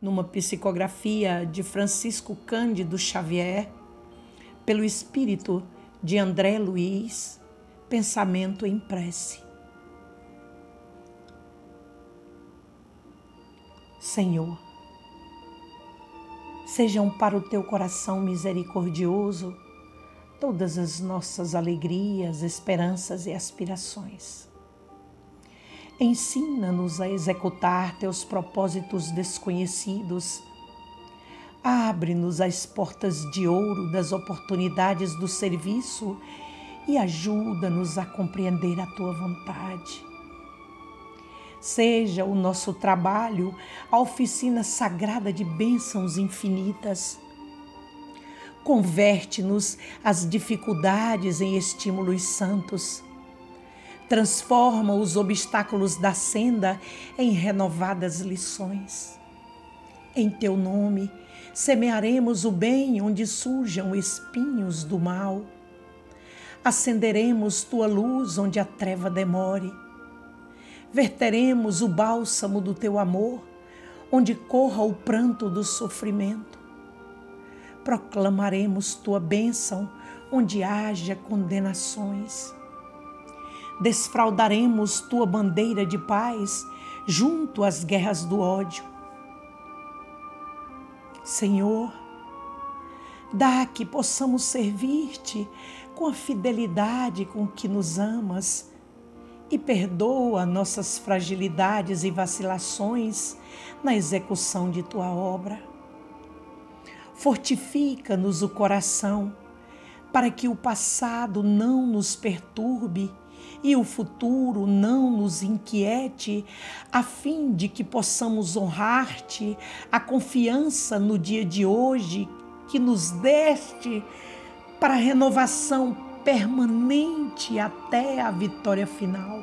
numa psicografia de Francisco Cândido Xavier, pelo espírito de André Luiz, pensamento em prece. Senhor, sejam para o teu coração misericordioso todas as nossas alegrias, esperanças e aspirações. Ensina-nos a executar teus propósitos desconhecidos. Abre-nos as portas de ouro das oportunidades do serviço e ajuda-nos a compreender a tua vontade. Seja o nosso trabalho a oficina sagrada de bênçãos infinitas. Converte-nos as dificuldades em estímulos santos transforma os obstáculos da senda em renovadas lições. Em teu nome, semearemos o bem onde surjam espinhos do mal. Acenderemos tua luz onde a treva demore. Verteremos o bálsamo do teu amor onde corra o pranto do sofrimento. Proclamaremos tua bênção onde haja condenações desfraldaremos tua bandeira de paz junto às guerras do ódio. Senhor, dá que possamos servir-te com a fidelidade com que nos amas e perdoa nossas fragilidades e vacilações na execução de tua obra. Fortifica-nos o coração para que o passado não nos perturbe e o futuro não nos inquiete, a fim de que possamos honrar-te a confiança no dia de hoje que nos deste para a renovação permanente até a vitória final.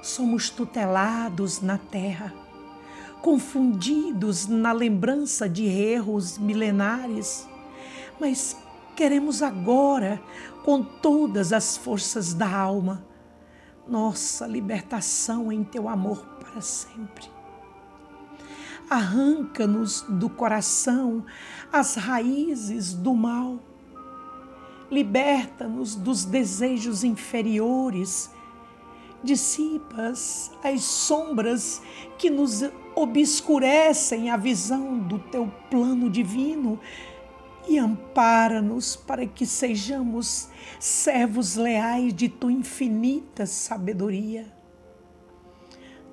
Somos tutelados na terra, confundidos na lembrança de erros milenares, mas Queremos agora, com todas as forças da alma, nossa libertação em teu amor para sempre. Arranca-nos do coração as raízes do mal. Liberta-nos dos desejos inferiores. Dissipas as sombras que nos obscurecem a visão do teu plano divino e ampara-nos para que sejamos servos leais de tua infinita sabedoria.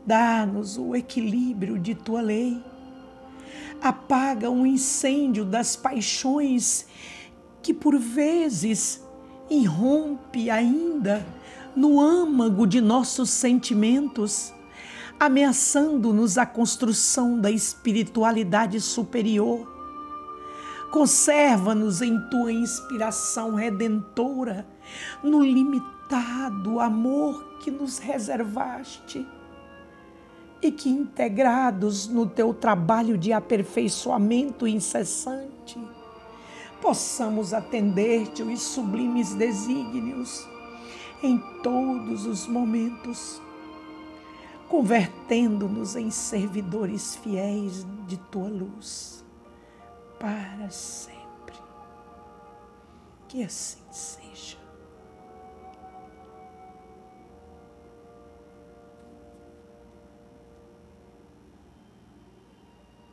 Dá-nos o equilíbrio de tua lei. Apaga o incêndio das paixões que por vezes irrompe ainda no âmago de nossos sentimentos, ameaçando-nos a construção da espiritualidade superior Conserva-nos em tua inspiração redentora, no limitado amor que nos reservaste e que, integrados no teu trabalho de aperfeiçoamento incessante, possamos atender-te os sublimes desígnios em todos os momentos, convertendo-nos em servidores fiéis de tua luz para sempre. Que assim seja.